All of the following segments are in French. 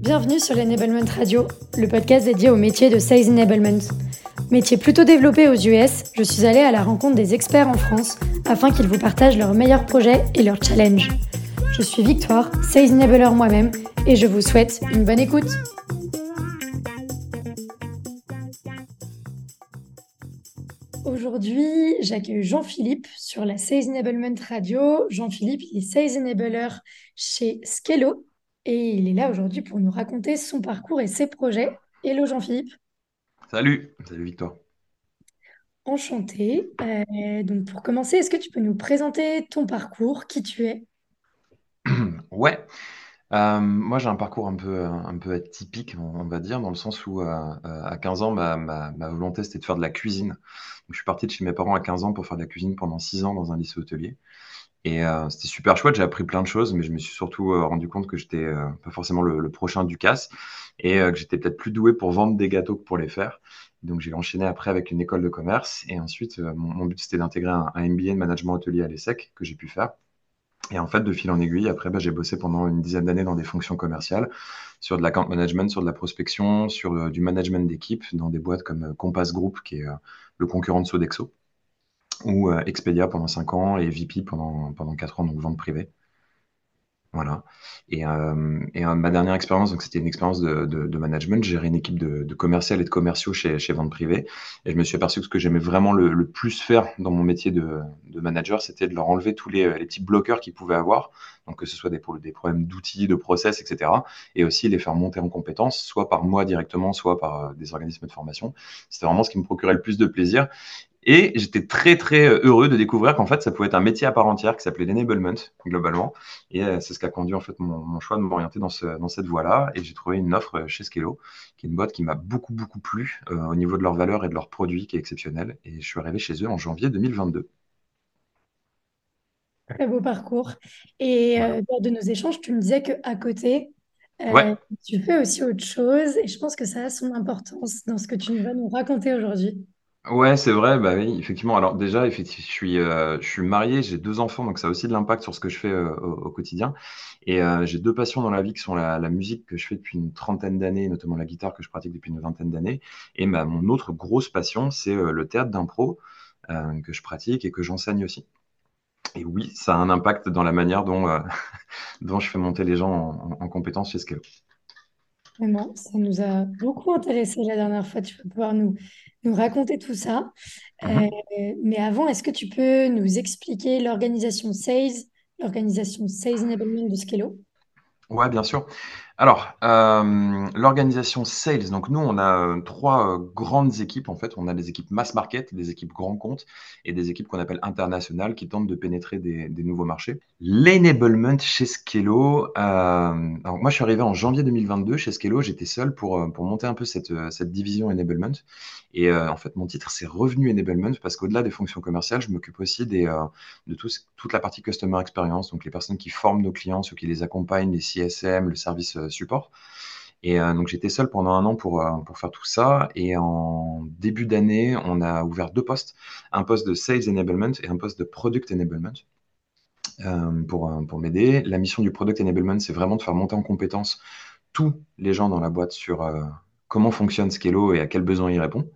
Bienvenue sur l'Enablement Radio, le podcast dédié au métier de Sales Enablement. Métier plutôt développé aux US, je suis allée à la rencontre des experts en France afin qu'ils vous partagent leurs meilleurs projets et leurs challenges. Je suis Victoire, Sales Enabler moi-même, et je vous souhaite une bonne écoute. Aujourd'hui, j'accueille Jean-Philippe sur la Sales Enablement Radio. Jean-Philippe, il est Sales Enabler chez Skello et il est là aujourd'hui pour nous raconter son parcours et ses projets. Hello Jean-Philippe. Salut, salut Victor. Enchanté. Euh, donc pour commencer, est-ce que tu peux nous présenter ton parcours, qui tu es? Ouais, euh, moi j'ai un parcours un peu, un peu atypique, on va dire, dans le sens où euh, à 15 ans, ma, ma, volonté c'était de faire de la cuisine. Donc, je suis parti de chez mes parents à 15 ans pour faire de la cuisine pendant 6 ans dans un lycée hôtelier. Et euh, c'était super chouette, j'ai appris plein de choses, mais je me suis surtout euh, rendu compte que j'étais euh, pas forcément le, prochain du casse et que j'étais peut-être plus doué pour vendre des gâteaux que pour les faire. Donc j'ai enchaîné après avec une école de commerce et ensuite mon, but c'était d'intégrer un, MBA de management hôtelier à l'ESSEC que j'ai pu faire. Et en fait, de fil en aiguille, après, bah, j'ai bossé pendant une dizaine d'années dans des fonctions commerciales, sur de l'account management, sur de la prospection, sur du management d'équipe, dans des boîtes comme Compass Group, qui est le concurrent de Sodexo ou euh, Expedia pendant 5 ans et VP pendant, pendant 4 ans, donc vente privée. Voilà. Et, euh, et euh, ma dernière expérience, donc c'était une expérience de, management. J'ai géré une équipe de, de commercial et de commerciaux chez, chez Vente Privée. Et je me suis aperçu que ce que j'aimais vraiment le, le, plus faire dans mon métier de, de manager, c'était de leur enlever tous les, les petits bloqueurs qu'ils pouvaient avoir. Donc que ce soit des, des problèmes d'outils, de process, etc. Et aussi les faire monter en compétences, soit par moi directement, soit par des organismes de formation. C'était vraiment ce qui me procurait le plus de plaisir. Et j'étais très très euh, heureux de découvrir qu'en fait ça pouvait être un métier à part entière qui s'appelait l'enablement globalement. Et euh, c'est ce qui a conduit en fait mon, choix de m'orienter dans, ce, dans cette voie-là. Et j'ai trouvé une offre chez Skello, qui est une boîte qui m'a beaucoup beaucoup plu euh, au niveau de leur valeur et de leurs produits qui est exceptionnel. Et je suis arrivé chez eux en janvier 2022. Très beau parcours. Et lors de nos échanges, tu me disais qu'à côté, tu fais aussi autre chose. Et je pense que ça a son importance dans ce que tu vas nous raconter aujourd'hui. Ouais, c'est vrai, bah oui, effectivement. Alors déjà, effectivement, je suis, euh, je suis marié, j'ai deux enfants, donc ça a aussi de l'impact sur ce que je fais euh, au, quotidien. Et euh, j'ai deux passions dans la vie qui sont la, musique que je fais depuis une trentaine d'années, notamment la guitare que je pratique depuis une vingtaine d'années. Et mon autre grosse passion, c'est le théâtre d'impro que je pratique et que j'enseigne aussi. Et oui, ça a un impact dans la manière dont, je fais monter les gens en, en compétences chez Scale. Vraiment, ça nous a beaucoup intéressé la dernière fois. Tu vas pouvoir nous, nous raconter tout ça. Mhm. Euh, mais avant, est-ce que tu peux nous expliquer l'organisation SAIS, l'organisation SAIS Enablement de Skello? Ouais, bien sûr. Alors, euh, l'organisation sales, donc nous, on a euh, trois euh, grandes équipes en fait. On a des équipes mass market, des équipes grand compte et des équipes qu'on appelle internationales qui tentent de pénétrer des, nouveaux marchés. L'enablement chez Skello, alors moi je suis arrivé en janvier 2022 chez Skello, j'étais seul pour, pour monter un peu cette, cette division enablement. Et en fait, mon titre c'est revenu enablement parce qu'au-delà des fonctions commerciales, je m'occupe aussi de toute la partie customer experience, donc les personnes qui forment nos clients, ceux qui les accompagnent, les CSM, le service support. Et euh, donc j'étais seul pendant un an pour, euh, pour faire tout ça. Et en début d'année, on a ouvert deux postes, un poste de Sales Enablement et un poste de Product Enablement. Euh, pour, pour m'aider. La mission du Product Enablement, c'est vraiment de faire monter en compétence tous les gens dans la boîte sur comment fonctionne Skello et à quels besoins il répond.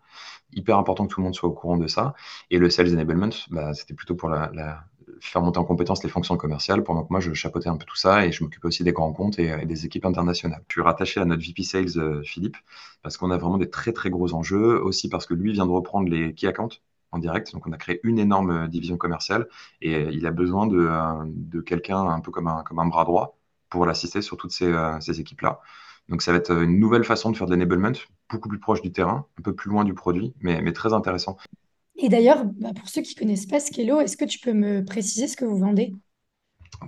Hyper important que tout le monde soit au courant de ça. Et le Sales Enablement, bah, c'était plutôt pour la, faire monter en compétence les fonctions commerciales pendant que moi je chapeautais un peu tout ça et je m'occupais aussi des grands comptes et, des équipes internationales. Je suis rattaché à notre VP Sales euh, Philippe parce qu'on a vraiment des très très gros enjeux, aussi parce que lui vient de reprendre les key accounts en direct. Donc on a créé une énorme euh, division commerciale et euh, il a besoin de, de quelqu'un un peu comme un, comme un bras droit pour l'assister sur toutes ces, ces équipes-là. Donc ça va être une nouvelle façon de faire de l'enablement, beaucoup plus proche du terrain, un peu plus loin du produit, mais, mais très intéressant. Et d'ailleurs, bah, pour ceux qui ne connaissent pas Skello, est-ce que tu peux me préciser ce que vous vendez?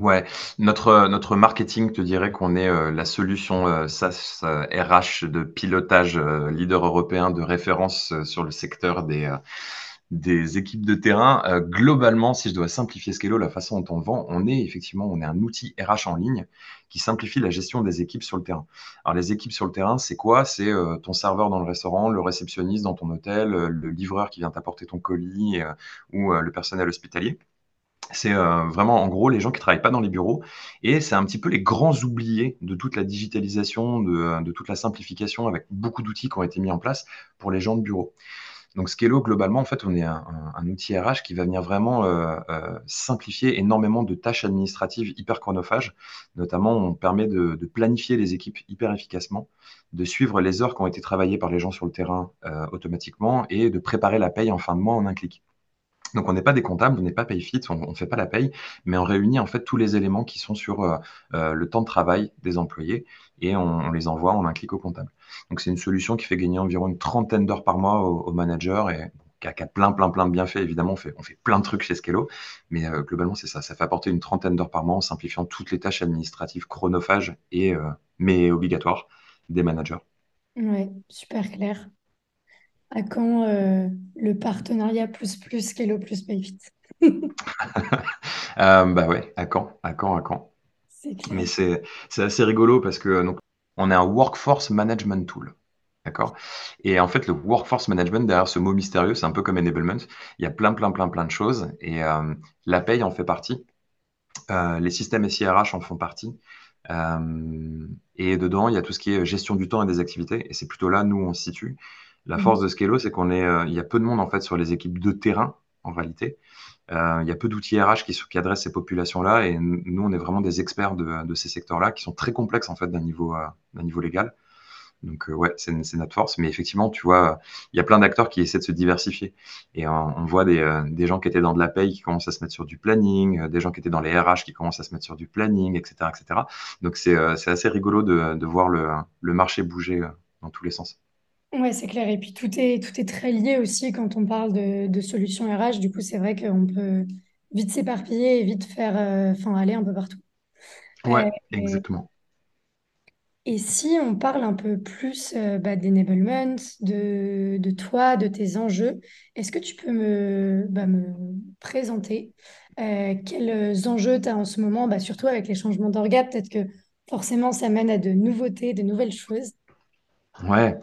Ouais, notre, notre marketing te dirait qu'on est euh, la solution euh, SaaS RH euh, de pilotage leader européen de référence sur le secteur des, des équipes de terrain. Euh, globalement, si je dois simplifier Skello, la façon dont on le vend, on est effectivement on est un outil RH en ligne qui simplifie la gestion des équipes sur le terrain. Alors les équipes sur le terrain, c'est quoi? C'est euh, ton serveur dans le restaurant, le réceptionniste dans ton hôtel, euh, le livreur qui vient t'apporter ton colis ou le personnel hospitalier. C'est euh, vraiment, en gros, les gens qui travaillent pas dans les bureaux et c'est un petit peu les grands oubliés de toute la digitalisation, euh, de toute la simplification avec beaucoup d'outils qui ont été mis en place pour les gens de bureau. Donc Scalo, globalement, en fait, on est un, outil RH qui va venir vraiment euh, euh, simplifier énormément de tâches administratives hyper chronophages. Notamment, on permet de, planifier les équipes hyper efficacement, de suivre les heures qui ont été travaillées par les gens sur le terrain euh, automatiquement et de préparer la paye en fin de mois en un clic. Donc on n'est pas des comptables, on n'est pas PayFit, on ne fait pas la paye, mais on réunit en fait tous les éléments qui sont sur le temps de travail des employés et on, on, les envoie en un clic au comptable. Donc c'est une solution qui fait gagner environ une trentaine d'heures par mois aux, aux managers et qui a, qui a, plein plein plein de bienfaits évidemment. On fait, on fait plein de trucs chez Scalo, mais euh, globalement c'est ça, ça fait apporter une trentaine d'heures par mois en simplifiant toutes les tâches administratives chronophages et euh, mais obligatoires des managers. Ouais, super clair. À quand euh, le partenariat plus plus Kelo plus Payfit euh, Bah ouais, à quand À quand À quand Mais c'est assez rigolo parce que donc, on est un workforce management tool. D'accord? Et en fait, le workforce management, derrière ce mot mystérieux, c'est un peu comme enablement. Il y a plein, plein, plein, plein de choses. Et euh, la paye en fait partie. Euh, les systèmes SIRH en font partie. Euh, et dedans, il y a tout ce qui est gestion du temps et des activités. Et c'est plutôt là, nous, on se situe. La force de Scalo, c'est qu'on est, il y a peu de monde en fait sur les équipes de terrain en réalité. Euh, il y a peu d'outils RH qui, adressent ces populations-là et nous, on est vraiment des experts de, ces secteurs-là qui sont très complexes en fait d'un niveau, euh, légal. Donc euh, ouais, c'est notre force. Mais effectivement, tu vois, il y a plein d'acteurs qui essaient de se diversifier. Et on, voit des, gens qui étaient dans de la paye qui commencent à se mettre sur du planning, des gens qui étaient dans les RH qui commencent à se mettre sur du planning, etc. etc. Donc c'est assez rigolo de, voir le marché bouger dans tous les sens. Ouais, c'est clair. Et puis tout est, tout est très lié aussi quand on parle de, de solutions RH. Du coup, c'est vrai qu'on peut vite s'éparpiller et vite faire, euh, aller un peu partout. Ouais, euh, exactement. Et si on parle un peu plus euh, bah, d'enablement, de, de toi, de tes enjeux, est-ce que tu peux me, bah, me présenter euh, quels enjeux tu as en ce moment, bah, surtout avec les changements d'orga, peut-être que forcément ça mène à de nouveautés, de nouvelles choses. Ouais,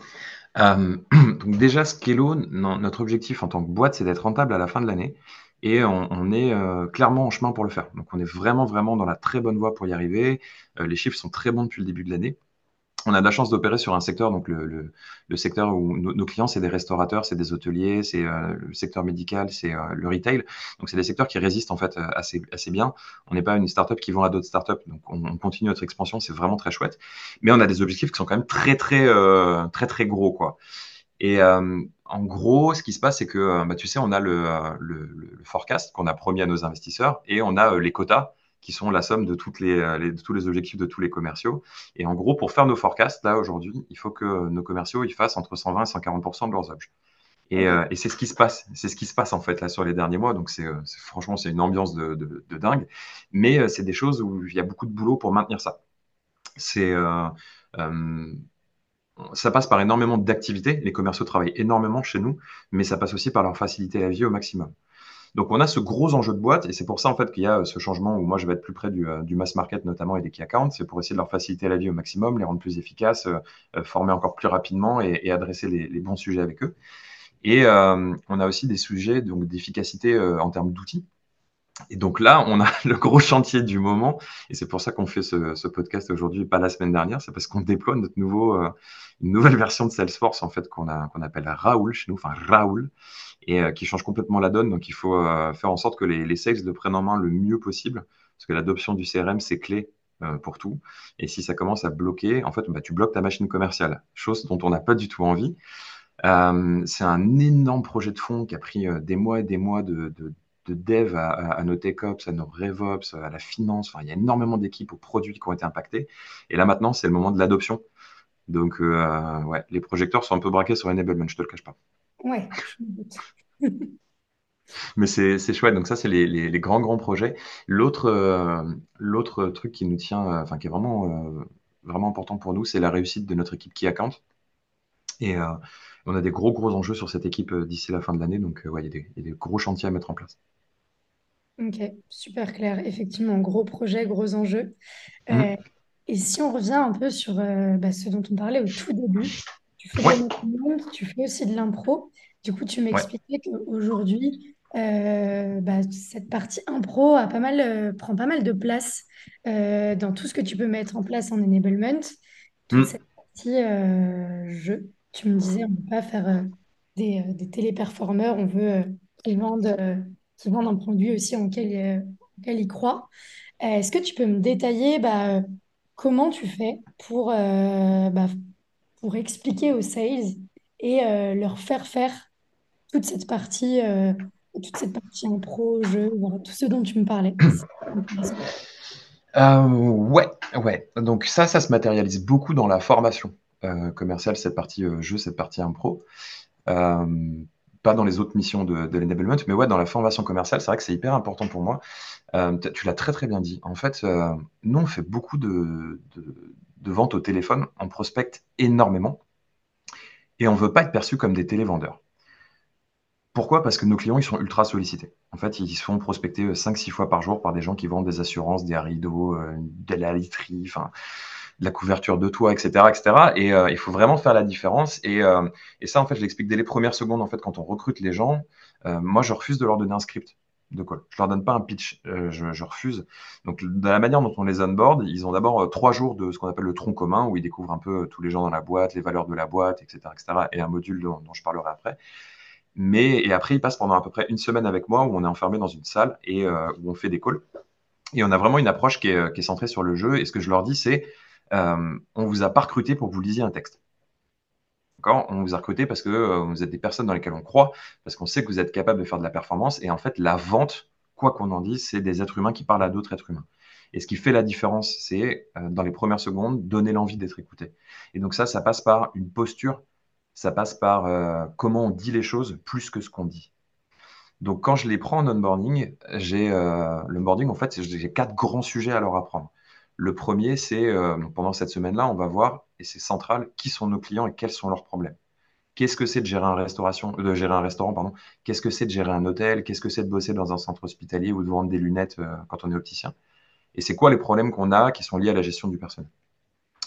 euh, donc déjà, Scalo, notre objectif en tant que boîte, c'est d'être rentable à la fin de l'année. Et on, on est euh, clairement en chemin pour le faire. Donc on est vraiment, vraiment dans la très bonne voie pour y arriver. Euh, les chiffres sont très bons depuis le début de l'année on a de la chance d'opérer sur un secteur, donc le, secteur où nos, clients, c'est des restaurateurs, c'est des hôteliers, c'est euh, le secteur médical, c'est euh, le retail. Donc, c'est des secteurs qui résistent en fait assez, assez bien. On n'est pas une startup qui vend à d'autres startups, donc on, on, continue notre expansion, c'est vraiment très chouette. Mais on a des objectifs qui sont quand même très, très, euh, très, très gros, quoi. Et euh, en gros, ce qui se passe, c'est que, bah, tu sais, on a le forecast qu'on a promis à nos investisseurs et on a les quotas qui sont la somme de, toutes les, les, de tous les objectifs de tous les commerciaux. Et en gros, pour faire nos forecasts, là, aujourd'hui, il faut que nos commerciaux ils fassent entre 120 et 140 de leurs objets. Et, euh, et c'est ce qui se passe, c'est ce qui se passe en fait là sur les derniers mois. Donc c'est franchement c'est une ambiance de, de, de dingue, mais euh, c'est des choses où il y a beaucoup de boulot pour maintenir ça. C'est euh, euh, ça passe par énormément d'activités. Les commerciaux travaillent énormément chez nous, mais ça passe aussi par leur faciliter la vie au maximum. Donc on a ce gros enjeu de boîte et c'est pour ça en fait qu'il y a euh, ce changement où moi je vais être plus près du, euh, du mass market notamment et des key accounts, c'est pour essayer de leur faciliter la vie au maximum, les rendre plus efficaces, euh, former encore plus rapidement et, adresser les, bons sujets avec eux. Et on a aussi des sujets donc d'efficacité en termes d'outils. Et donc là, on a le gros chantier du moment, et c'est pour ça qu'on fait ce, podcast aujourd'hui, pas la semaine dernière, c'est parce qu'on déploie notre nouveau, euh, une nouvelle version de Salesforce en fait qu'on appelle Raoul chez nous, enfin Raoul, et euh, qui change complètement la donne. Donc il faut euh, faire en sorte que les, les sales le prennent en main le mieux possible, parce que l'adoption du CRM c'est clé pour tout. Et si ça commence à bloquer, en fait, bah, tu bloques ta machine commerciale, chose dont on n'a pas du tout envie. C'est un énorme projet de fond qui a pris des mois et des mois de de dev à, à, nos TechOps, à nos RevOps, à la finance. Enfin, il y a énormément d'équipes aux produits qui ont été impactés. Et là, maintenant, c'est le moment de l'adoption. Donc, euh, ouais, les projecteurs sont un peu braqués sur Enablement, je te le cache pas. Ouais. Mais c'est chouette. Donc, ça, c'est les, les, les, grands, grands projets. L'autre euh, l'autre truc qui nous tient, euh, enfin, qui est vraiment, euh, vraiment important pour nous, c'est la réussite de notre équipe Key Account. Et on a des gros, gros enjeux sur cette équipe d'ici la fin de l'année. Donc, ouais, y, il y a des gros chantiers à mettre en place. Ok, super clair. Effectivement, gros projet, gros enjeu. Mmh. Euh, et si on revient un peu sur euh, bah, ce dont on parlait au tout début, tu fais ouais. de tu fais aussi de l'impro. Du coup, tu m'expliquais ouais. qu'aujourd'hui, bah, cette partie impro a pas mal, prend pas mal de place dans tout ce que tu peux mettre en place en enablement. Toute Hmm. cette partie jeu. Tu me disais, on ne peut pas faire des, des téléperformeurs, on veut qu'ils vendent, qu'ils vendent un produit aussi en lequel, auquel ils croient. Est-ce que tu peux me détailler bah, comment tu fais pour, bah, pour expliquer aux sales et euh, leur faire faire toute cette partie, euh, toute cette partie en pro, jeu, voilà, tout ce dont tu me parlais? Euh, ouais, ouais. Donc ça, ça se matérialise beaucoup dans la formation euh, commerciale, cette partie euh, jeu, cette partie impro. Pas dans les autres missions de, l'enablement, mais ouais, dans la formation commerciale, c'est vrai que c'est hyper important pour moi. Euh, tu l'as très très bien dit. En fait, euh, nous, on fait beaucoup de, de, de ventes au téléphone, on prospecte énormément et on veut pas être perçu comme des télévendeurs. Pourquoi? Parce que nos clients, ils sont ultra sollicités. En fait, ils se font prospecter 5-6 fois par jour par des gens qui vendent des assurances, des rideaux, euh, de la literie, enfin, la couverture de toit, etc., etc. Et euh, il faut vraiment faire la différence. Et, euh, et ça, en fait, je l'explique dès les premières secondes. En fait, quand on recrute les gens, euh, moi, je refuse de leur donner un script de call. Je leur donne pas un pitch. Je, refuse. Donc, de la manière dont on les onboard, ils ont d'abord trois jours de ce qu'on appelle le tronc commun, où ils découvrent un peu tous les gens dans la boîte, les valeurs de la boîte, etc., etc., et un module dont, je parlerai après. Mais et après, ils passent pendant à peu près une semaine avec moi où on est enfermé dans une salle et où on fait des calls. Et on a vraiment une approche qui est centrée sur le jeu. Et ce que je leur dis, c'est euh, on vous a pas recruté pour que vous lisiez un texte. On vous a recruté parce que euh, vous êtes des personnes dans lesquelles on croit, parce qu'on sait que vous êtes capable de faire de la performance. Et en fait, la vente, quoi qu'on en dise, c'est des êtres humains qui parlent à d'autres êtres humains. Et ce qui fait la différence, c'est euh, dans les premières secondes, donner l'envie d'être écouté. Et donc ça, ça passe par une posture ça passe par comment on dit les choses plus que ce qu'on dit. Donc, quand je les prends en onboarding, j'ai le en fait, j'ai quatre grands sujets à leur apprendre. Le premier, c'est euh, pendant cette semaine-là, on va voir, et c'est central, qui sont nos clients et quels sont leurs problèmes. Qu'est-ce que c'est de gérer un restauration, de gérer un restaurant, Qu'est-ce que c'est de gérer un hôtel? Qu'est-ce que c'est de bosser dans un centre hospitalier ou de vendre des lunettes euh, quand on est opticien? Et c'est quoi les problèmes qu'on a qui sont liés à la gestion du personnel?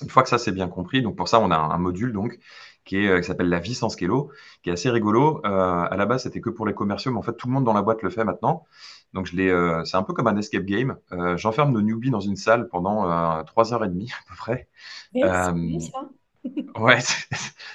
Une fois que ça c'est bien compris, donc pour ça on a un, un module donc qui est, euh, qui s'appelle La vie sans Skello, qui est assez rigolo. Euh, à la base, c'était que pour les commerciaux, mais en fait, tout le monde dans la boîte le fait maintenant. Donc, je l'ai, euh, c'est un peu comme un escape game. Euh, j'enferme nos newbies dans une salle pendant euh, trois heures et demie à peu près. Et c'est bien ça. Ouais,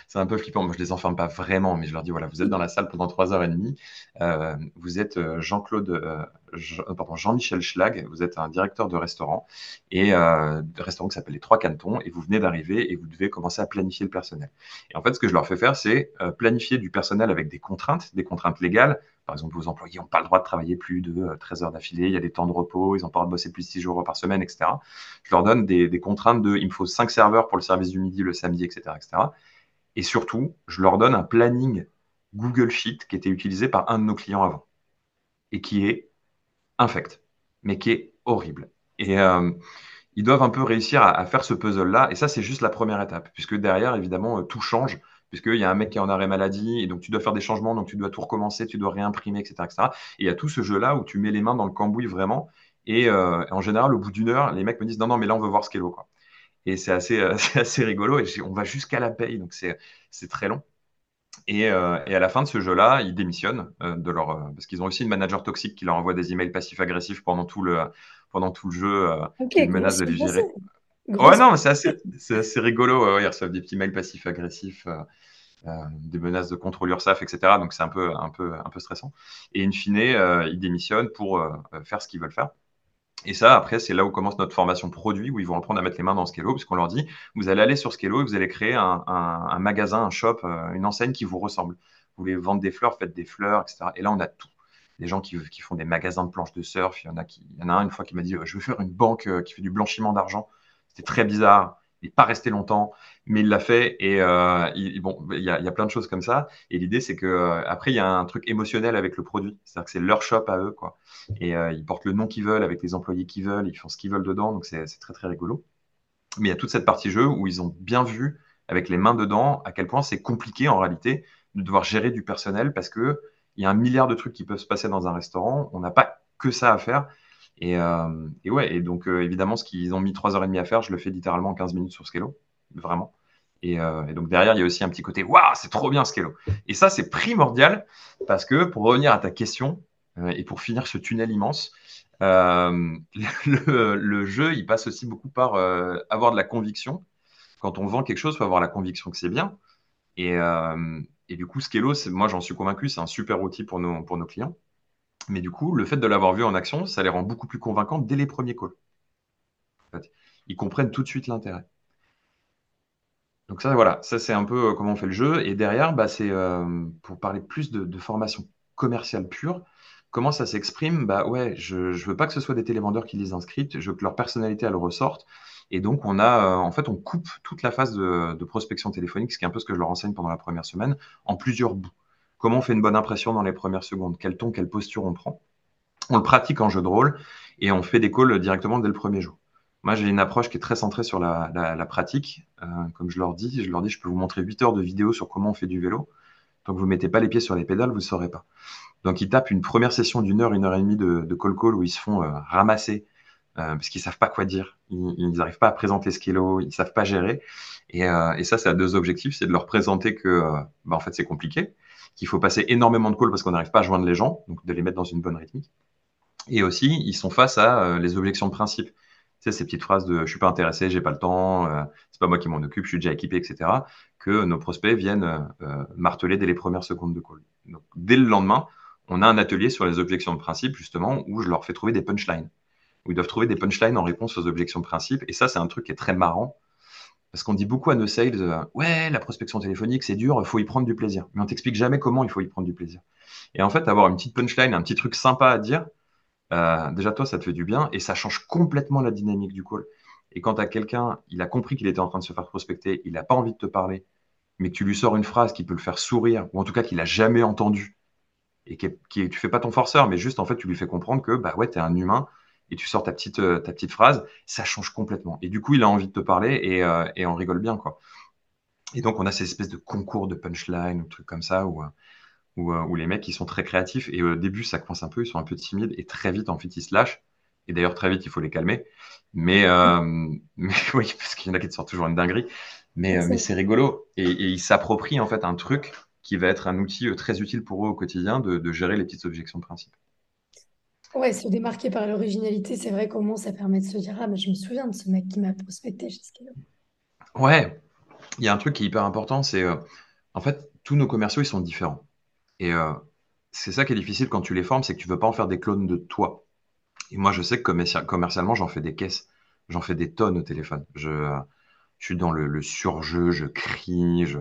c'est un peu flippant. Moi, je les enferme pas vraiment, mais je leur dis voilà, vous êtes dans la salle pendant trois heures et demie. Euh, vous êtes euh, Jean-Claude, euh, euh, pardon, Jean-Michel Schlag. Vous êtes un directeur de restaurant et euh, de restaurant qui s'appelle les Trois Cantons. Et vous venez d'arriver et vous devez commencer à planifier le personnel. Et en fait, ce que je leur fais faire, c'est euh, planifier du personnel avec des contraintes, des contraintes légales. Par exemple, vos employés n'ont pas le droit de travailler plus de euh, 13 heures d'affilée. Il y a des temps de repos. Ils n'ont pas le droit de bosser plus de 6 jours par semaine, etc. Je leur donne des, des contraintes de il me faut 5 serveurs pour le service du midi le samedi, etc., etc. Et surtout, je leur donne un planning Google Sheet qui était utilisé par un de nos clients avant et qui est infect, mais qui est horrible. Et euh, ils doivent un peu réussir à, à faire ce puzzle-là. Et ça, c'est juste la première étape, puisque derrière, évidemment, euh, tout change, puisqu'il y a un mec qui est en arrêt maladie, et donc tu dois faire des changements, donc tu dois tout recommencer, tu dois réimprimer, etc. etc. Et il y a tout ce jeu-là où tu mets les mains dans le cambouis vraiment. Et euh, en général, au bout d'une heure, les mecs me disent non, non, mais là, on veut voir ce qu'est l'eau. Quoi. Et c'est assez, euh, c'est assez rigolo. Et on va jusqu'à la paye, donc c'est très long. Et, euh, et, à la fin de ce jeu-là, ils démissionnent euh, de leur parce qu'ils ont aussi une manager toxique qui leur envoie des emails passifs-agressifs pendant tout le pendant tout le jeu, Ok, qui menace de les virer. Ouais, non, mais c'est assez, assez rigolo. ouais, ils reçoivent des petits mails passifs-agressifs, des menaces de contrôle URSAF, etc. Donc c'est un peu un peu un peu stressant. Et in fine, ils démissionnent pour faire ce qu'ils veulent faire. Et ça, après, c'est là où commence notre formation produit, où ils vont apprendre à mettre les mains dans Skello, puisqu'on leur dit, vous allez aller sur Skello et vous allez créer un, un, un magasin, un shop, euh, une enseigne qui vous ressemble. Vous voulez vendre des fleurs, faites des fleurs, etc. Et là, on a tout. Des gens qui, qui font des magasins de planches de surf. Il y en a, qui, il y en a un une fois qui m'a dit, je veux faire une banque euh, qui fait du blanchiment d'argent. C'était très bizarre. Il n'est pas resté longtemps, mais il l'a fait. Et euh, il, y, a, il plein de choses comme ça. Et l'idée, c'est que euh, après, il y a un truc émotionnel avec le produit. C'est-à-dire que c'est leur shop à eux, quoi. Et euh, ils portent le nom qu'ils veulent avec les employés qu'ils veulent. Ils font ce qu'ils veulent dedans. Donc c'est très très rigolo. Mais il y a toute cette partie jeu où ils ont bien vu avec les mains dedans à quel point c'est compliqué en réalité de devoir gérer du personnel parce que il y a un milliard de trucs qui peuvent se passer dans un restaurant. On n'a pas que ça à faire. Et, euh, et, ouais, et donc euh, évidemment, ce qu'ils ont mis 3h30 à faire, je le fais littéralement en 15 minutes sur Skello, vraiment. Et, euh, et, donc derrière, il y a aussi un petit côté, waouh, c'est trop bien Skello. Et ça, c'est primordial parce que pour revenir à ta question, et pour finir ce tunnel immense, le, jeu, il passe aussi beaucoup par avoir de la conviction. Quand on vend quelque chose, il faut avoir la conviction que c'est bien. Et, du coup, Skello, moi j'en suis convaincu, c'est un super outil pour nos clients. Mais du coup, le fait de l'avoir vu en action, ça les rend beaucoup plus convaincants dès les premiers calls. ils comprennent tout de suite l'intérêt. Donc ça, voilà, ça c'est un peu euh, comment on fait le jeu. Et derrière, bah, c'est euh, pour parler plus de, formation commerciale pure. Comment ça s'exprime? Bah ouais, je ne veux pas que ce soit des télévendeurs qui lisent un script, je veux que leur personnalité elle ressorte. Et donc, on a, euh, en fait, on coupe toute la phase de, prospection téléphonique, ce qui est un peu ce que je leur enseigne pendant la première semaine, en plusieurs bouts. Comment on fait une bonne impression dans les premières secondes? Quel ton, quelle posture on prend? On le pratique en jeu de rôle et on fait des calls directement dès le premier jour. Moi, j'ai une approche qui est très centrée sur la, pratique. Euh, comme je leur dis, je leur dis, je peux vous montrer 8 heures de vidéo sur comment on fait du vélo. Tant que vous ne mettez pas les pieds sur les pédales, vous ne saurez pas. Donc, ils tapent une première session d'une heure, une heure et demie de, call call où ils se font euh, ramasser euh, parce qu'ils savent pas quoi dire. Ils n'arrivent pas à présenter ce kilo, ils savent pas gérer. Et, et ça, ça a deux objectifs. C'est de leur présenter que, bah, en fait, c'est compliqué, qu'il faut passer énormément de calls parce qu'on n'arrive pas à joindre les gens, donc de les mettre dans une bonne rythmique. Et aussi, ils sont face à les objections de principe. Tu sais, ces petites phrases de je suis pas intéressé, j'ai pas le temps, c'est pas moi qui m'en occupe, je suis déjà équipé, etc. Que nos prospects viennent marteler dès les premières secondes de call. Dès le lendemain, on a un atelier sur les objections de principe, justement, où je leur fais trouver des punchlines où ils doivent trouver des punchlines en réponse aux objections de principe. Et ça, c'est un truc qui est très marrant. Parce qu'on dit beaucoup à nos sales, euh, ouais, la prospection téléphonique, c'est dur, il faut y prendre du plaisir. Mais on t'explique jamais comment il faut y prendre du plaisir. Et en fait, avoir une petite punchline, un petit truc sympa à dire, euh, déjà toi, ça te fait du bien et ça change complètement la dynamique du call. Et quand tu as quelqu'un, il a compris qu'il était en train de se faire prospecter, il n'a pas envie de te parler, mais que tu lui sors une phrase qui peut le faire sourire, ou en tout cas qu'il n'a jamais entendu, et que tu fais pas ton forceur, mais juste en fait, tu lui fais comprendre que bah ouais, tu es un humain, et tu sors ta petite, euh, ta petite phrase, ça change complètement. Et du coup, il a envie de te parler et, euh, et on rigole bien, quoi. Et donc, on a ces espèces de concours de punchline ou trucs comme ça où, euh, où, où, les mecs, ils sont très créatifs. Et au début, ça coince un peu, ils sont un peu timides. Et très vite, en fait, ils se lâchent. Et d'ailleurs, très vite, il faut les calmer. Mais, mais oui, parce qu'il y en a qui te sortent toujours une dinguerie. Mais, mais c'est rigolo. Et, et ils s'approprient, en fait, un truc qui va être un outil très utile pour eux au quotidien de, de gérer les petites objections de principe. Ouais, se démarquer par l'originalité, c'est vrai comment ça permet de se dire Ah, mais je me souviens de ce mec qui m'a prospecté chez Scalo. Ouais, il y a un truc qui est hyper important, c'est euh, en fait, tous nos commerciaux, ils sont différents. Et euh, c'est ça qui est difficile quand tu les formes, c'est que tu veux pas en faire des clones de toi. Et moi, je sais que commercialement, j'en fais des caisses, j'en fais des tonnes au téléphone. Je, euh, suis dans le surjeu, je crie, je,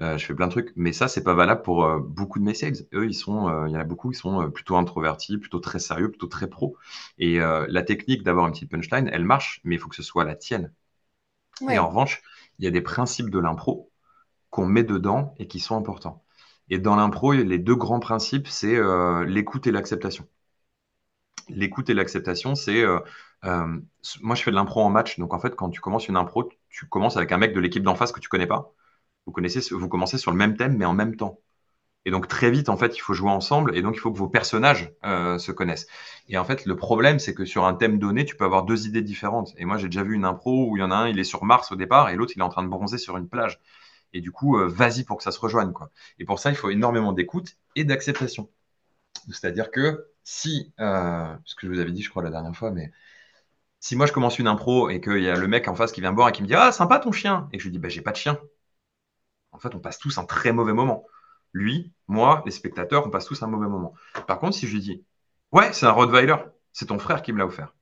euh, je fais plein de trucs, mais ça, c'est pas valable pour euh, beaucoup de mes sales. Eux, ils sont, euh, il y en a beaucoup qui sont plutôt introvertis, plutôt très sérieux, plutôt très pro. Et la technique d'avoir une petite punchline, elle marche, mais il faut que ce soit la tienne. Et en revanche, il y a des principes de l'impro qu'on met dedans et qui sont importants. Et dans l'impro, les deux grands principes, c'est l'écoute et l'acceptation. L'écoute et l'acceptation, c'est moi, je fais de l'impro en match. Donc, en fait, quand tu commences une impro, tu commences avec un mec de l'équipe d'en face que tu connais pas vous, connaissez, vous commencez sur le même thème, mais en même temps. Et donc très vite, en fait, il faut jouer ensemble et donc il faut que vos personnages euh, se connaissent. Et en fait, le problème, c'est que sur un thème donné, tu peux avoir deux idées différentes. Et moi, j'ai déjà vu une impro où il y en a un, il est sur Mars au départ et l'autre, il est en train de bronzer sur une plage. Et du coup, euh, vas-y pour que ça se rejoigne. Quoi. Et pour ça, il faut énormément d'écoute et d'acceptation. C'est-à-dire que si, euh, ce que je vous avais dit, je crois, la dernière fois, mais si moi je commence une impro et qu'il y a le mec en face qui vient boire et qui me dit Ah, sympa ton chien, et je lui dis Bah, j'ai pas de chien en fait, on passe tous un très mauvais moment. Lui, moi, les spectateurs, on passe tous un mauvais moment. Par contre, si je lui dis, ouais, c'est un Rottweiler, c'est ton frère qui me l'a offert.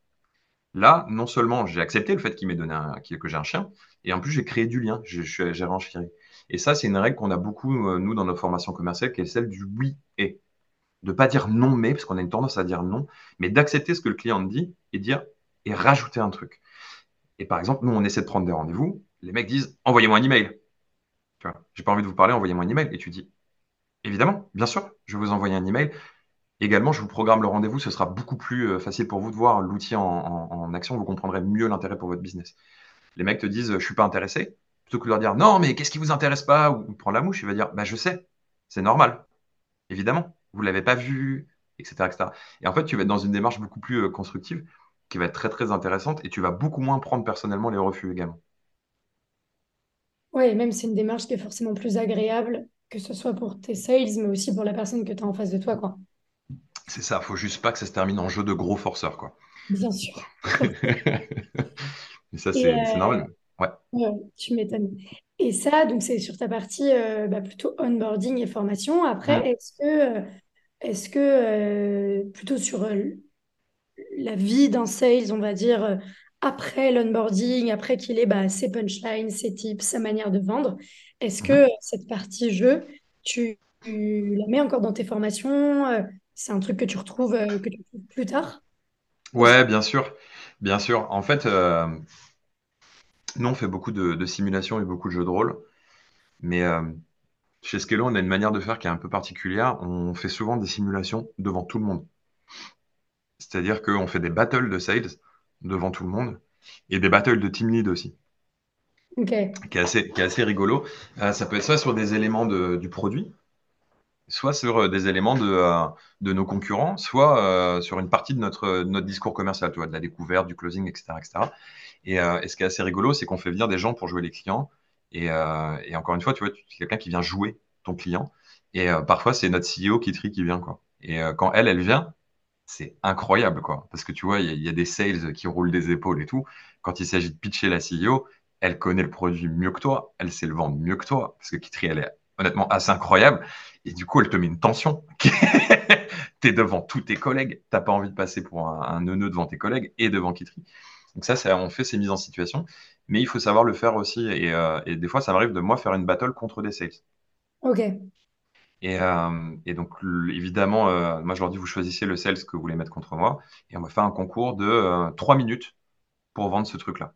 Là, non seulement j'ai accepté le fait qu'il m'ait donné un, que j'ai un chien, et en plus j'ai créé du lien, j'ai renchéré. Et ça, c'est une règle qu'on a beaucoup, euh, nous, dans nos formations commerciales, qui est celle du oui et. De pas dire non mais, parce qu'on a une tendance à dire non, mais d'accepter ce que le client dit et dire et rajouter un truc. Et par exemple, nous, on essaie de prendre des rendez-vous. Les mecs disent envoyez-moi un email. J'ai pas envie de vous parler, envoyez-moi un email. Et tu dis, évidemment, bien sûr, je vais vous envoyer un email. Également, je vous programme le rendez-vous, ce sera beaucoup plus euh, facile pour vous de voir l'outil en, action, vous comprendrez mieux l'intérêt pour votre business. Les mecs te disent, je suis pas intéressé, plutôt que de leur dire, non, mais qu'est-ce qui vous intéresse pas? Ou prends la mouche, il va dire, bah, je sais, c'est normal, évidemment, vous l'avez pas vu, etc., etc. Et en fait, tu vas être dans une démarche beaucoup plus euh, constructive, qui va être très, très intéressante, et tu vas beaucoup moins prendre personnellement les refus également. Oui, même c'est une démarche qui est forcément plus agréable, que ce soit pour tes sales, mais aussi pour la personne que tu as en face de toi, quoi. C'est ça, faut juste pas que ça se termine en jeu de gros forceurs, quoi. Bien sûr. Mais ça, c'est c'est normal. Ouais. Ouais, tu m'étonnes. Et ça, donc c'est sur ta partie euh, bah, plutôt onboarding et formation. Après, Mm. est-ce que, euh, est-ce que euh, plutôt sur euh, la vie d'un sales, on va dire, euh, après l'onboarding, après qu'il ait bah, ses punchlines, ses tips, sa manière de vendre, est-ce que Mhm. euh, cette partie jeu, tu, tu la mets encore dans tes formations? euh, c'est un truc que tu retrouves, euh, que tu plus tard? Ouais, bien sûr. Bien sûr. En fait, euh, nous, on fait beaucoup de, de simulations et beaucoup de jeux de rôle. Mais euh, chez Skello, on a une manière de faire qui est un peu particulière. On fait souvent des simulations devant tout le monde. C'est-à-dire qu'on fait des battles de sales devant tout le monde et des battles de team lead aussi, Ok, qui est assez, qui est assez rigolo. Euh, ça peut être soit sur des éléments de- du produit, soit sur euh, des éléments de, euh, de nos concurrents, soit sur une partie de notre, de notre discours commercial, tu vois, de la découverte, du closing, etc. etc. Et, et ce qui est assez rigolo, c'est qu'on fait venir des gens pour jouer les clients. Et, et encore une fois, tu vois, tu- quelqu'un qui vient jouer ton client. Et parfois, c'est notre CEO qui trie qui vient, quoi. Et quand elle, elle vient, c'est incroyable, quoi. Parce que tu vois, il y, a des sales qui roulent des épaules et tout. Quand il s'agit de pitcher la CEO, elle connaît le produit mieux que toi, elle sait le vendre mieux que toi. Parce que Kitry, elle est honnêtement assez incroyable. Et du coup, elle te met une tension. T'es devant tous tes collègues. T'as pas envie de passer pour un, un devant tes collègues et devant Kitry. Donc ça, ça, on fait ces mises en situation. Mais il faut savoir le faire aussi. Et, euh, et des fois, ça m'arrive de moi faire une battle contre des sales. ok, Et, euh, et donc, évidemment, euh, moi, je leur dis, vous choisissez le sales que vous voulez mettre contre moi. Et on va faire un concours de euh, 3 minutes pour vendre ce truc-là.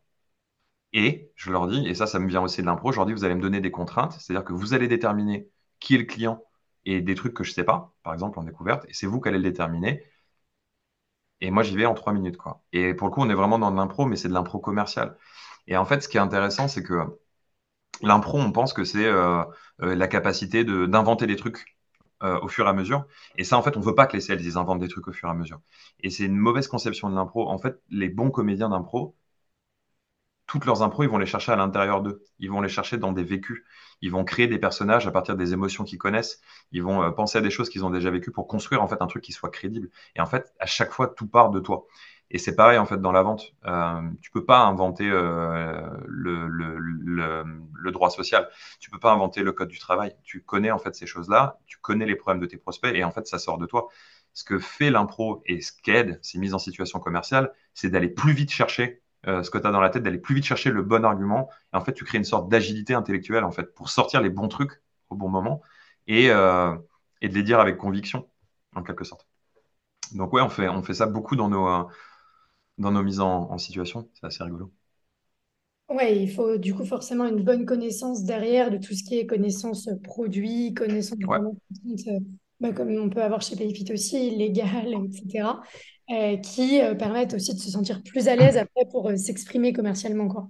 Et je leur dis, et ça, ça me vient aussi de l'impro, je leur dis, vous allez me donner des contraintes. C'est-à-dire que vous allez déterminer qui est le client et des trucs que je sais pas, par exemple en découverte. Et c'est vous qui allez le déterminer. Et moi, j'y vais en 3 minutes, quoi. Et pour le coup, on est vraiment dans de l'impro, mais c'est de l'impro commercial. Et en fait, ce qui est intéressant, c'est que l'impro, on pense que c'est euh, euh, la capacité d'inventer des trucs euh, au fur et à mesure. Et ça, en fait, on veut pas que les sales, ils inventent des trucs au fur et à mesure. Et c'est une mauvaise conception de l'impro. En fait, les bons comédiens d'impro, toutes leurs impros, ils vont les chercher à l'intérieur d'eux. Ils vont les chercher dans des vécus. Ils vont créer des personnages à partir des émotions qu'ils connaissent. Ils vont penser à des choses qu'ils ont déjà vécues pour construire en fait un truc qui soit crédible. Et en fait, à chaque fois, tout part de toi. Et c'est pareil en fait dans la vente. Euh, tu peux pas inventer euh, le, droit social. Tu peux pas inventer le code du travail. Tu connais en fait ces choses-là. Tu connais les problèmes de tes prospects et en fait, ça sort de toi. Ce que fait l'impro et ce qu'aide ces mises en situation commerciale, c'est d'aller plus vite chercher euh, ce que tu as dans la tête, d'aller plus vite chercher le bon argument. Et en fait, tu crées une sorte d'agilité intellectuelle en fait pour sortir les bons trucs au bon moment et, euh, et de les dire avec conviction, en quelque sorte. Donc ouais, on fait, on fait ça beaucoup dans nos, dans nos mises en, en situation. C'est assez rigolo. Ouais, il faut du coup forcément une bonne connaissance derrière de tout ce qui est connaissance produit, connaissance Ouais. euh, bah, comme on peut avoir chez Payfit aussi, légal, etc., euh, qui euh, permettent aussi de se sentir plus à l'aise après pour euh, s'exprimer commercialement, quoi.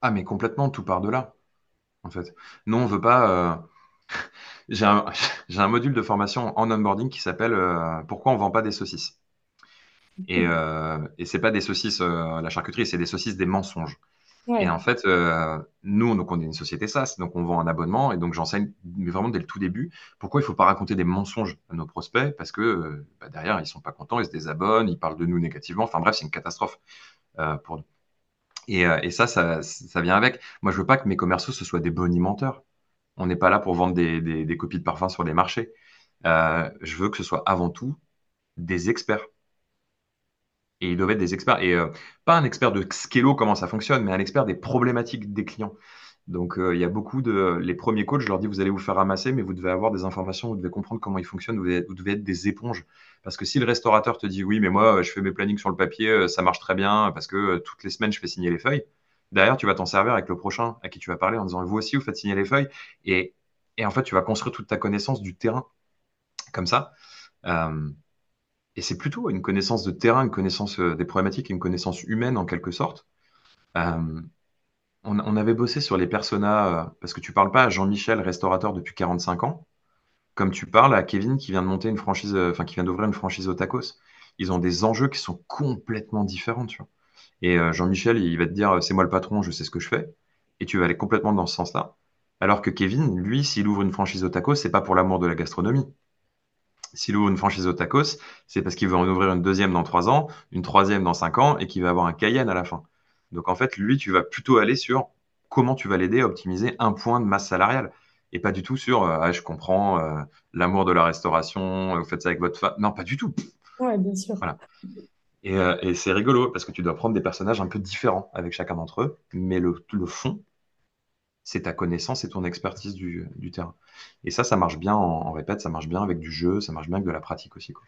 Ah, mais complètement, tout part de là, en fait. Nous, on veut pas. J'ai un, un module de formation en onboarding qui s'appelle Pourquoi on vend pas des saucisses? Et, euh, et c'est pas des saucisses euh, la charcuterie, c'est des saucisses des mensonges. Et en fait, euh, nous, donc on est une société SaaS, donc on vend un abonnement, et donc j'enseigne, mais vraiment dès le tout début, pourquoi il faut pas raconter des mensonges à nos prospects, parce que euh, bah, derrière, ils sont pas contents, ils se désabonnent, ils parlent de nous négativement, enfin bref, c'est une catastrophe pour nous. Et, et ça, ça, ça vient avec. Moi, je veux pas que mes commerciaux, ce soient des bonimenteurs. On n'est pas là pour vendre des, des, des copies de parfum sur les marchés. Je veux que ce soit avant tout des experts. Et ils doivent être des experts. Et euh, pas un expert de Skello, comment ça fonctionne, mais un expert des problématiques des clients. Donc, euh, il y a beaucoup de. Les premiers coachs, je leur dis, vous allez vous faire ramasser, mais vous devez avoir des informations, vous devez comprendre comment ils fonctionnent, vous devez, être des éponges. Parce que si le restaurateur te dit, oui, mais moi, je fais mes plannings sur le papier, euh, ça marche très bien, parce que euh, toutes les semaines, je fais signer les feuilles, derrière, tu vas t'en servir avec le prochain à qui tu vas parler en disant, vous aussi, vous faites signer les feuilles. Et, et en fait, tu vas construire toute ta connaissance du terrain comme ça. Euh, et c'est plutôt une connaissance de terrain, une connaissance euh, des problématiques, une connaissance humaine en quelque sorte. Euh, on, on avait bossé sur les personas, euh, parce que tu parles pas à Jean-Michel, restaurateur depuis 45 ans, comme tu parles à Kevin qui vient de monter une franchise, enfin qui vient d'ouvrir une franchise au tacos. Ils ont des enjeux qui sont complètement différents. Et Jean-Michel, il va te dire, c'est moi le patron, je sais ce que je fais. Et tu vas aller complètement dans ce sens-là. Alors que Kevin, lui, s'il ouvre une franchise au tacos, c'est pas pour l'amour de la gastronomie. S'il ouvre une franchise au tacos, c'est parce qu'il veut en ouvrir une deuxième dans trois ans, une troisième dans cinq ans et qu'il va avoir un Cayenne à la fin. Donc en fait, lui, tu vas plutôt aller sur comment tu vas l'aider à optimiser un point de masse salariale et pas du tout sur euh, ah, je comprends euh, l'amour de la restauration, euh, vous faites ça avec votre femme. Non, pas du tout. Ouais, bien sûr. Voilà. Et, c'est rigolo parce que tu dois prendre des personnages un peu différents avec chacun d'entre eux, mais le, fond, c'est ta connaissance et ton expertise du, terrain. Et ça, ça marche bien, en, répète, ça marche bien avec du jeu, ça marche bien avec de la pratique aussi. Quoi.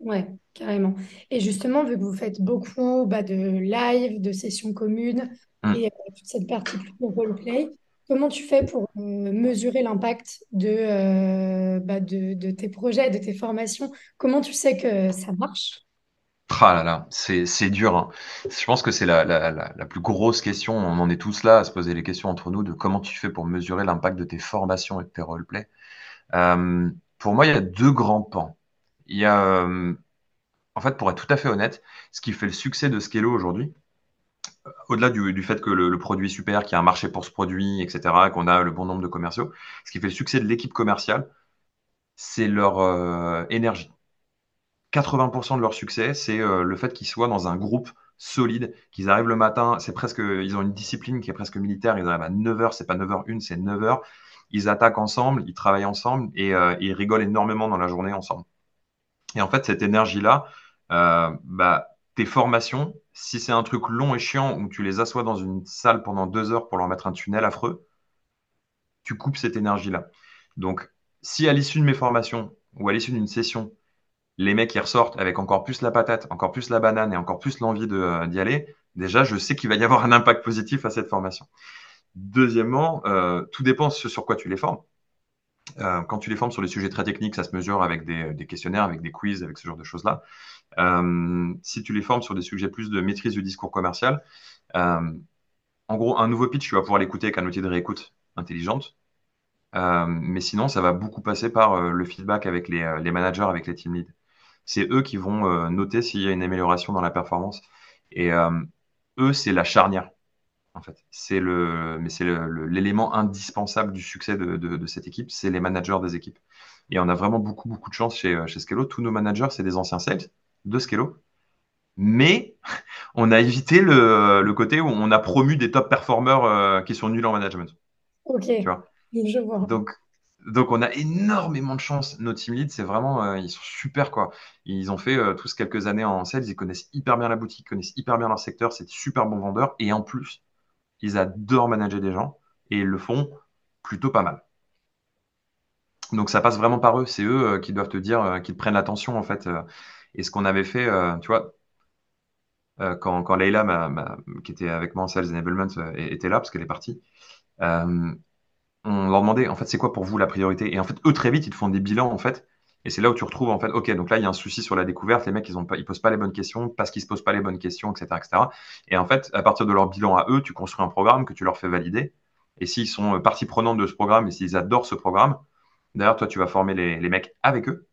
Ouais, carrément. Et justement, vu que vous faites beaucoup bah, de live, de sessions communes mmh. et toute cette partie plutôt roleplay, Comment tu fais pour euh, mesurer l'impact euh, bah, de, de, tes projets, de tes formations? Comment tu sais que ça marche? Ah c'est dur. hein. Je pense que c'est la, la, plus grosse question. On en est tous là à se poser les questions entre nous de comment tu fais pour mesurer l'impact de tes formations et de tes roleplays. Euh, pour moi, il y a deux grands pans. Il y a, en fait, pour être tout à fait honnête, ce qui fait le succès de Skello aujourd'hui, au-delà du, fait que le, produit est super, qu'il y a un marché pour ce produit, etc., qu'on a le bon nombre de commerciaux, ce qui fait le succès de l'équipe commerciale, c'est leur euh, énergie. 80% de leur succès, c'est euh, le fait qu'ils soient dans un groupe solide, qu'ils arrivent le matin, c'est presque, ils ont une discipline qui est presque militaire, ils arrivent à 9h, c'est pas 9h1, c'est 9h, ils attaquent ensemble, ils travaillent ensemble et euh, ils rigolent énormément dans la journée ensemble. Et en fait, cette énergie-là, bah, tes formations, si c'est un truc long et chiant où tu les assois dans une salle pendant deux heures pour leur mettre un tunnel affreux, tu coupes cette énergie-là. Donc, si à l'issue de mes formations ou à l'issue d'une session, les mecs ils ressortent avec encore plus la patate, encore plus la banane et encore plus l'envie euh, d'y aller, déjà je sais qu'il va y avoir un impact positif à cette formation. Deuxièmement, euh, tout dépend sur quoi tu les formes. Euh, quand tu les formes sur des sujets très techniques, ça se mesure avec des, questionnaires, avec des quiz, avec ce genre de choses-là. Si tu les formes sur des sujets plus de maîtrise du discours commercial, en gros, un nouveau pitch, tu vas pouvoir l'écouter avec un outil de réécoute intelligente. mais sinon, ça va beaucoup passer par le feedback avec les, managers, avec les team leads. C'est eux qui vont noter s'il y a une amélioration dans la performance. Et eux, c'est la charnière en fait. C'est le, mais c'est l'élément indispensable du succès de, cette équipe, c'est les managers des équipes. Et on a vraiment beaucoup, beaucoup de chance chez, chez Skello. Tous nos managers, c'est des anciens sales de Skello. Mais on a évité le, côté où on a promu des top performers euh, qui sont nuls en management. Ok. Tu vois? Je vois. Donc, donc on a énormément de chance. Nos team leads, c'est vraiment, euh, ils sont super quoi. Ils ont fait euh, tous quelques années en sales, ils connaissent hyper bien la boutique, ils connaissent hyper bien leur secteur, c'est super bons vendeurs. Et en plus, ils adorent manager des gens et ils le font plutôt pas mal. Donc ça passe vraiment par eux. C'est eux euh, qui doivent te dire, qui prennent l'attention en fait. Et ce qu'on avait fait, tu vois, quand, quand Leïla, qui était avec moi en Sales Enablement, était là parce qu'elle est partie, on leur demandait en fait c'est quoi pour vous la priorité? Et en fait, eux très vite, ils te font des bilans en fait et c'est là où tu retrouves, en fait, OK, donc là, il y a un souci sur la découverte. Les mecs, ils ne posent pas les bonnes questions parce qu'ils ne se posent pas les bonnes questions, etc., etc. Et en fait, à partir de leur bilan à eux, tu construis un programme que tu leur fais valider. Et s'ils sont euh, partie prenante de ce programme et s'ils adorent ce programme, d'ailleurs, toi, tu vas former les, mecs avec eux.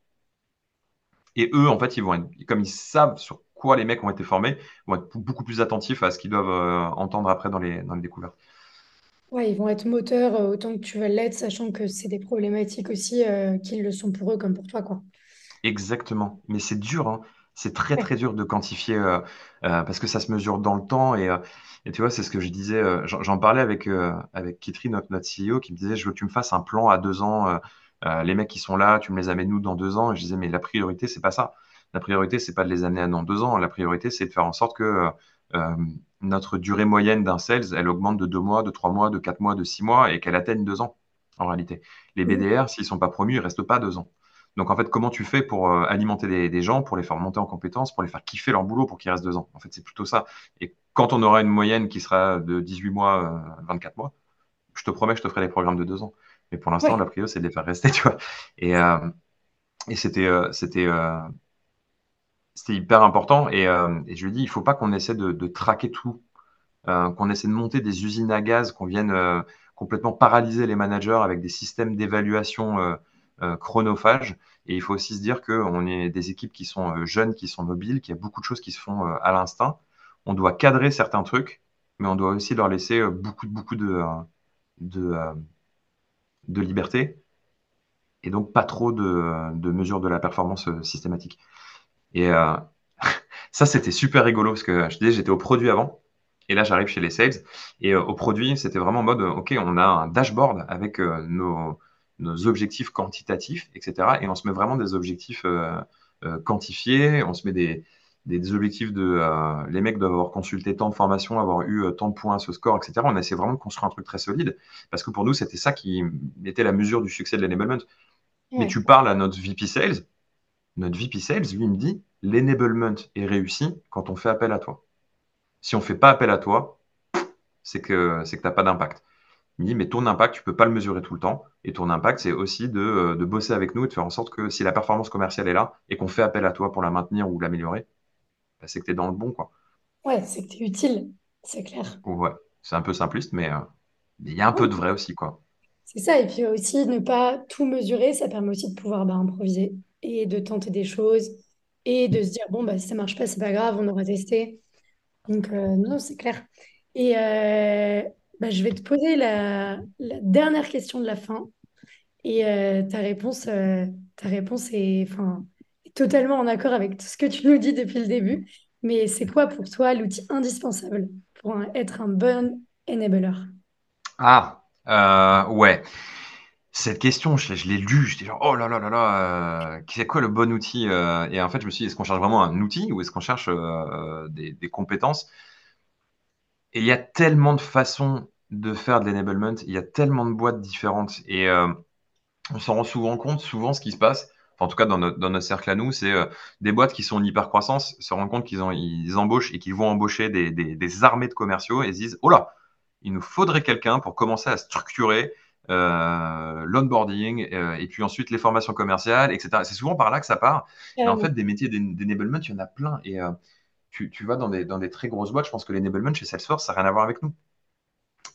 Et eux, en fait, ils vont comme ils savent sur quoi les mecs ont été formés, vont être beaucoup plus attentifs à ce qu'ils doivent euh, entendre après dans les, dans les découvertes. Ouais, ils vont être moteurs euh, autant que tu vas l'être, sachant que c'est des problématiques aussi euh, qu'ils le sont pour eux comme pour toi, quoi. Exactement. Mais c'est dur, hein. C'est très très dur de quantifier euh, parce que ça se mesure dans le temps et, et tu vois, c'est ce que je disais. j'en parlais avec avec Kitri, notre, notre CEO, qui me disait, je veux que tu me fasses un plan à deux ans. les mecs qui sont là, tu me les amènes nous dans deux ans? Et je disais, mais la priorité, c'est pas ça. La priorité, c'est pas de les amener dans deux ans. La priorité, c'est de faire en sorte que notre durée moyenne d'un sales, elle augmente de deux mois, de trois mois, de quatre mois, de six mois et qu'elle atteigne deux ans en réalité. Les BDR, s'ils ne sont pas promus, ils ne restent pas deux ans. Donc en fait, comment tu fais pour euh, alimenter des, gens, pour les faire monter en compétences, pour les faire kiffer leur boulot pour qu'ils restent deux ans? En fait, c'est plutôt ça. Et quand on aura une moyenne qui sera de 18 mois, 24 euh, mois, je te promets, je te ferai des programmes de deux ans. Mais pour l'instant, la priorité, c'est de les faire rester, tu vois. Et, euh, et c'était, c'était, hyper important. Et, je lui dis, il ne faut pas qu'on essaie de traquer tout euh, qu'on essaie de monter des usines à gaz, qu'on vienne euh, complètement paralyser les managers avec des systèmes d'évaluation euh, chronophages. Et il faut aussi se dire qu'on est des équipes qui sont jeunes, qui sont mobiles, qu'il y a beaucoup de choses qui se font à l'instinct. On doit cadrer certains trucs, mais on doit aussi leur laisser beaucoup, de, liberté. et donc pas trop de, de mesures de la performance systématique. Et ça, c'était super rigolo parce que je disais, j'étais au produit avant. Et là, j'arrive chez les sales. Et au produit, c'était vraiment en mode, OK, on a un dashboard avec nos, nos objectifs quantitatifs, etc. Et on se met vraiment des objectifs euh, euh, quantifiés, on se met des, des, objectifs de euh, les mecs doivent avoir consulté tant de formations, avoir eu tant de points à ce score, etc. On essaie vraiment de construire un truc très solide parce que pour nous, c'était ça qui était la mesure du succès de l'enablement. Mais tu parles à notre VP Sales, notre VP Sales, lui, me dit l'enablement est réussi quand on fait appel à toi. Si on ne fait pas appel à toi, c'est que, tu n'as pas d'impact. Il me dit, mais ton impact, tu ne peux pas le mesurer tout le temps. Et ton impact, c'est aussi euh, de, bosser avec nous et de faire en sorte que si la performance commerciale est là et qu'on fait appel à toi pour la maintenir ou l'améliorer, bah, c'est que tu es dans le bon. Quoi. Ouais, c'est que tu es utile, c'est clair. Ouais, c'est un peu simpliste, mais euh, il y a un peu de vrai aussi. quoi. C'est ça, et puis aussi ne pas tout mesurer, ça permet aussi de pouvoir bah, improviser et de tenter des choses et de se dire, bon, bah, si ça marche pas, c'est pas grave, on aura testé. Donc, euh, non, c'est clair. Et bah, je vais te poser la, dernière question de la fin. Et euh, ta réponse, euh, ta réponse est, enfin, totalement en accord avec tout ce que tu nous dis depuis le début. Mais c'est quoi pour toi l'outil indispensable pour être un bon enabler? Ah, euh, ouais. Cette question, je, l'ai lue, j'étais genre, oh là là là là, c'est quoi le bon outil Et en fait, je me suis dit, est-ce qu'on cherche vraiment un outil ou est-ce qu'on cherche des, des compétences? Et il y a tellement de façons de faire de l'enablement, il y a tellement de boîtes différentes. Et euh, on s'en rend souvent compte, souvent ce qui se passe, en tout cas dans notre, cercle à nous, c'est euh, des boîtes qui sont en hyper-croissance se rendent compte qu'ils ils embauchent et qu'ils vont embaucher des, armées de commerciaux et se disent, oh là, il nous faudrait quelqu'un pour commencer à structurer euh, l'onboarding et puis ensuite les formations commerciales, etc. C'est souvent par là que ça part. Et en fait, des métiers d'enablement, il y en a plein. Et tu, vas dans des, dans des, très grosses boîtes, je pense que l'enablement chez Salesforce, ça n'a rien à voir avec nous.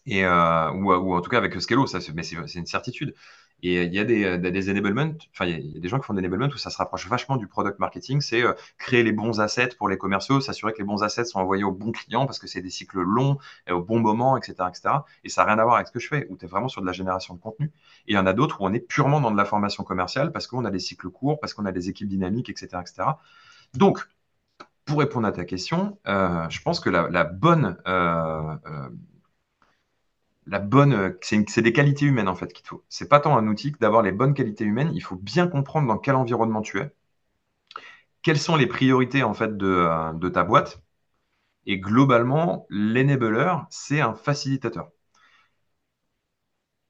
Et, euh, ou, ou, en tout cas avec Scalo, ça, mais c'est une certitude. Et il y a des, des enablements, enfin, il y, a des gens qui font des enablements où ça se rapproche vachement du product marketing. C'est euh, créer les bons assets pour les commerciaux, s'assurer que les bons assets sont envoyés aux bons clients parce que c'est des cycles longs, et au bon moment, etc. etc. Et ça n'a rien à voir avec ce que je fais, où tu es vraiment sur de la génération de contenu. Et il y en a d'autres où on est purement dans de la formation commerciale parce qu'on a des cycles courts, parce qu'on a des équipes dynamiques, etc. etc. Donc, pour répondre à ta question, euh, je pense que la, bonne, euh, euh, la bonne, c'est des qualités humaines en fait qu'il faut. C'est pas tant un outil que d'avoir les bonnes qualités humaines. Il faut bien comprendre dans quel environnement tu es, quelles sont les priorités en fait de, ta boîte. Et globalement, l'enabler, c'est un facilitateur.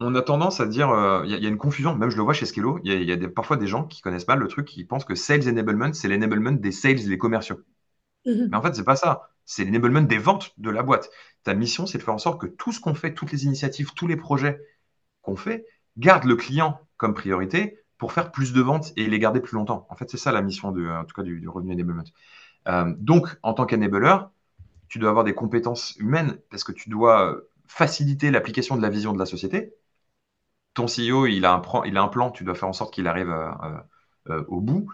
On a tendance à dire, il y, a une confusion, même je le vois chez Skello, il y a, parfois des gens qui connaissent pas le truc, qui pensent que sales enablement, c'est l'enablement des sales et des commerciaux. Mhm. Mais en fait, c'est pas ça. C'est l'enablement des ventes de la boîte. Ta mission, c'est de faire en sorte que tout ce qu'on fait, toutes les initiatives, tous les projets qu'on fait, gardent le client comme priorité pour faire plus de ventes et les garder plus longtemps. En fait, c'est ça la mission de, tout cas du, revenu enablement. Euh, donc, en tant qu'enabler, tu dois avoir des compétences humaines parce que tu dois faciliter l'application de la vision de la société. Ton CEO, il a un, il a un plan, tu dois faire en sorte qu'il arrive au bout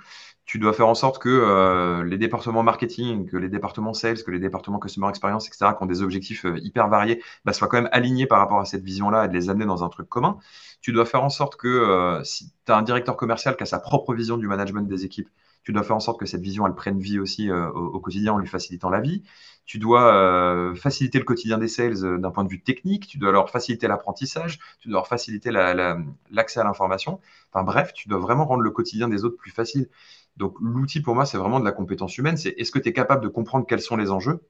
tu dois faire en sorte que euh, les départements marketing, que les départements sales, que les départements customer experience, etc., qui ont des objectifs euh, hyper variés, bah, soient quand même alignés par rapport à cette vision-là et de les amener dans un truc commun. Tu dois faire en sorte que euh, si tu as un directeur commercial qui a sa propre vision du management des équipes, tu dois faire en sorte que cette vision, elle prenne vie aussi au, au, quotidien en lui facilitant la vie. Tu dois faciliter le quotidien des sales d'un point de vue technique. Tu dois leur faciliter l'apprentissage. Tu dois leur faciliter l'accès à l'information. Enfin bref, tu dois vraiment rendre le quotidien des autres plus facile. Donc l'outil pour moi, c'est vraiment de la compétence humaine. C'est est-ce que tu es capable de comprendre quels sont les enjeux?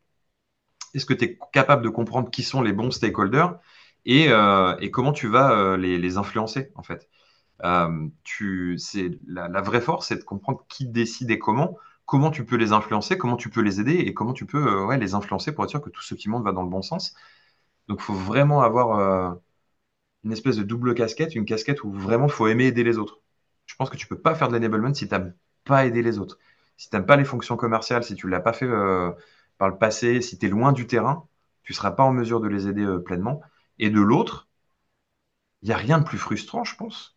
Est-ce que tu es capable de comprendre qui sont les bons stakeholders? Et, euh, comment tu vas euh, les, influencer en fait? Euh, tu, la, la, vraie force, c'est de comprendre qui décide et comment, comment tu peux les influencer, comment tu peux les aider et comment tu peux ouais, les influencer pour être sûr que tout ce qui monte va dans le bon sens. Donc il faut vraiment avoir une espèce de double casquette, une casquette où vraiment il faut aimer aider les autres. Je pense que tu peux pas faire de l'enablement si tu as pas aider les autres. Si tu n'aimes pas les fonctions commerciales, si tu ne l'as pas fait euh, par le passé, si tu es loin du terrain, tu ne seras pas en mesure de les aider euh, pleinement. Et de l'autre, il n'y a rien de plus frustrant, je pense,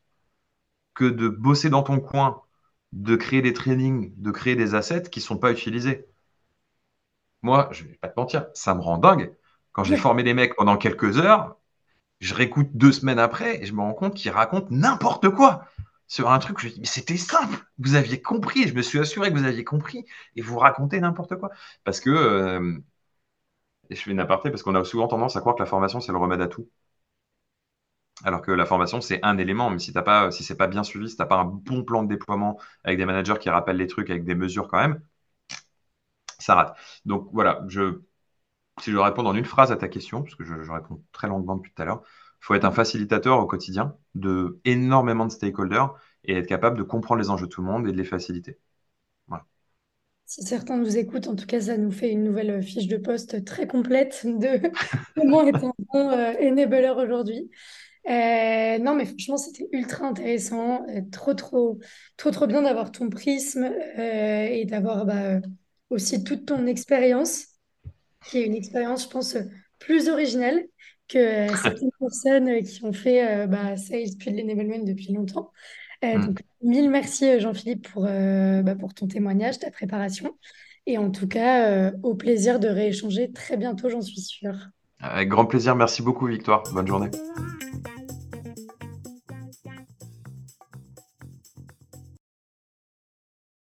que de bosser dans ton coin, de créer des trainings, de créer des assets qui ne sont pas utilisés. Moi, je ne vais pas te mentir, ça me rend dingue. Quand j'ai formé des mecs pendant quelques heures, je réécoute deux semaines après et je me rends compte qu'ils racontent n'importe quoi sur un truc, je dis, mais c'était simple, vous aviez compris, je me suis assuré que vous aviez compris, et vous racontez n'importe quoi. Parce que, euh, et je fais une aparté, parce qu'on a souvent tendance à croire que la formation, c'est le remède à tout. Alors que la formation, c'est un élément, mais si t'as pas, si c'est pas bien suivi, si t'as pas un bon plan de déploiement avec des managers qui rappellent les trucs avec des mesures quand même, ça rate. Donc voilà, si je réponds en une phrase à ta question, parce que je, réponds très longuement depuis tout à l'heure, il faut être un facilitateur au quotidien de énormément de stakeholders et être capable de comprendre les enjeux de tout le monde et de les faciliter. Si certains nous écoutent, en tout cas, ça nous fait une nouvelle fiche de poste très complète de comment être un bon euh, aujourd'hui. Euh, non, mais franchement, c'était ultra intéressant. Euh, trop, trop, trop, trop bien d'avoir ton prisme et d'avoir bah, aussi toute ton expérience, qui est une expérience, je pense, plus originale que certaines personnes qui ont fait bah, sales puis de l'enablement depuis longtemps. Mm. Donc, mille merci Jean-Philippe pour, bah, pour ton témoignage, ta préparation. Et en tout cas, au plaisir de rééchanger très bientôt, j'en suis sûre. Avec grand plaisir. Merci beaucoup, Victoire. Bonne journée.